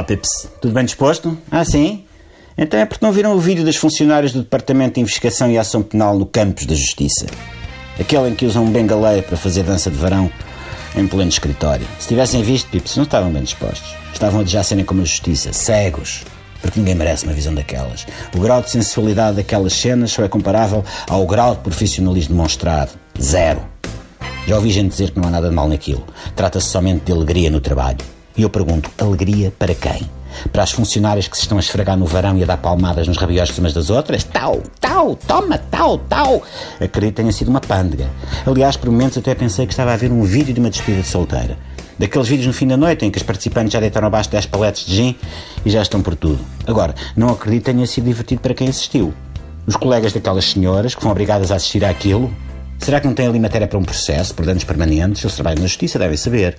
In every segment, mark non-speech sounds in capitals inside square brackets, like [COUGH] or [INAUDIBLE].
Olá, Pips. Tudo bem disposto? Ah, sim? Então é porque não viram o vídeo dos funcionários do Departamento de Investigação e Ação Penal no Campos da Justiça? Aquele em que usam um bengalé para fazer dança de verão em pleno escritório. Se tivessem visto, Pips, não estavam bem dispostos. Estavam a já serem como a Justiça, cegos. Porque ninguém merece uma visão daquelas. O grau de sensualidade daquelas cenas só é comparável ao grau de profissionalismo demonstrado. Zero. Já ouvi gente dizer que não há nada de mal naquilo. Trata-se somente de alegria no trabalho. E eu pergunto, alegria para quem? Para as funcionárias que se estão a esfregar no varão e a dar palmadas nos rabiostos umas das outras? Tal, tal, toma, tal, tal. Acredito que tenha sido uma pândega. Aliás, por momentos até pensei que estava a ver um vídeo de uma despedida de solteira. Daqueles vídeos no fim da noite em que os participantes já deitaram abaixo 10 paletes de gin e já estão por tudo. Agora, não acredito que tenha sido divertido para quem assistiu. Os colegas daquelas senhoras que foram obrigadas a assistir àquilo, será que não têm ali matéria para um processo por danos permanentes? Eles trabalham na justiça, devem saber.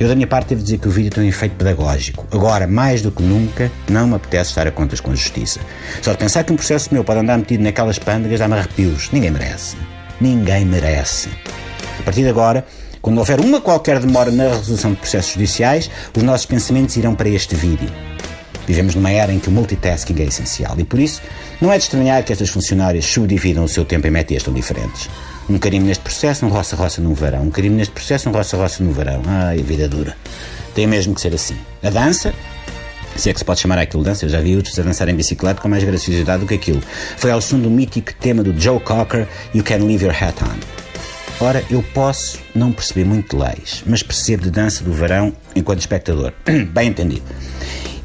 Eu, da minha parte, devo dizer que o vídeo tem um efeito pedagógico. Agora, mais do que nunca, não me apetece estar a contas com a justiça. Só de pensar que um processo meu pode andar metido naquelas pândegas dá-me arrepios. Ninguém merece. Ninguém merece. A partir de agora, quando houver uma qualquer demora na resolução de processos judiciais, os nossos pensamentos irão para este vídeo. Vivemos numa era em que o multitasking é essencial e, por isso, não é de estranhar que estas funcionárias subdividam o seu tempo em métias tão diferentes. Um carinho neste processo, um roça-roça no verão. Um carinho neste processo, um roça-roça no verão. Ai, vida dura. Tem mesmo que ser assim. A dança, se é que se pode chamar aquilo dança, eu já vi outros a dançar em bicicleta com mais graciosidade do que aquilo. Foi ao som do mítico tema do Joe Cocker, You Can Leave Your Hat On. Ora, eu posso não perceber muito de leis, mas percebo de dança do verão enquanto espectador. [CLEARS THROAT] Bem entendido.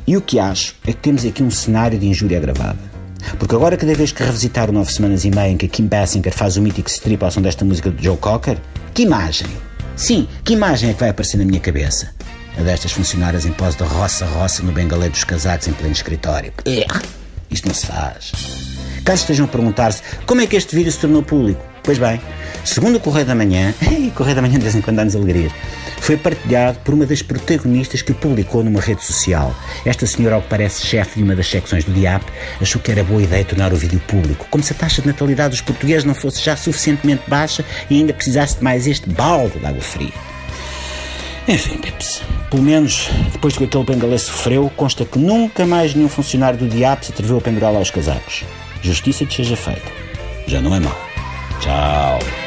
E o que acho é que temos aqui um cenário de injúria agravada. Porque agora, cada vez que revisitar o Nove Semanas e Meia em que Kim Basinger faz o mítico strip ao som desta música do Joe Cocker, que imagem? Sim, que imagem é que vai aparecer na minha cabeça? A destas funcionárias em pós de roça-roça no bengalé dos casacos em pleno escritório. Isto não se faz. Caso estejam a perguntar-se como é que este vídeo se tornou público, pois bem, segundo o Correio da Manhã, [LAUGHS] e Correio da Manhã de vez em quando dá-nos alegrias, foi partilhado por uma das protagonistas que o publicou numa rede social. Esta senhora, ao que parece chefe de uma das secções do DIAP, achou que era boa ideia tornar o vídeo público, como se a taxa de natalidade dos portugueses não fosse já suficientemente baixa e ainda precisasse de mais este balde de água fria. Enfim, Pips, pelo menos depois que aquele bengalê sofreu, consta que nunca mais nenhum funcionário do DIAP se atreveu a pendurá-lo aos casacos. Justiça que seja feita. Já não é mal. Tchau.